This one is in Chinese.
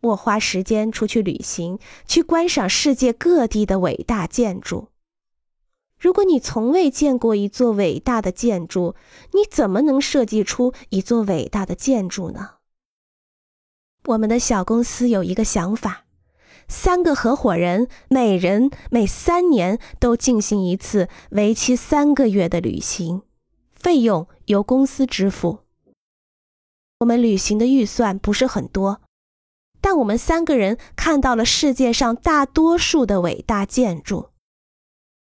我花时间出去旅行，去观赏世界各地的伟大建筑。如果你从未见过一座伟大的建筑，你怎么能设计出一座伟大的建筑呢？我们的小公司有一个想法：三个合伙人每人每三年都进行一次为期三个月的旅行，费用由公司支付。我们旅行的预算不是很多，让我们三个人看到了世界上大多数的伟大建筑。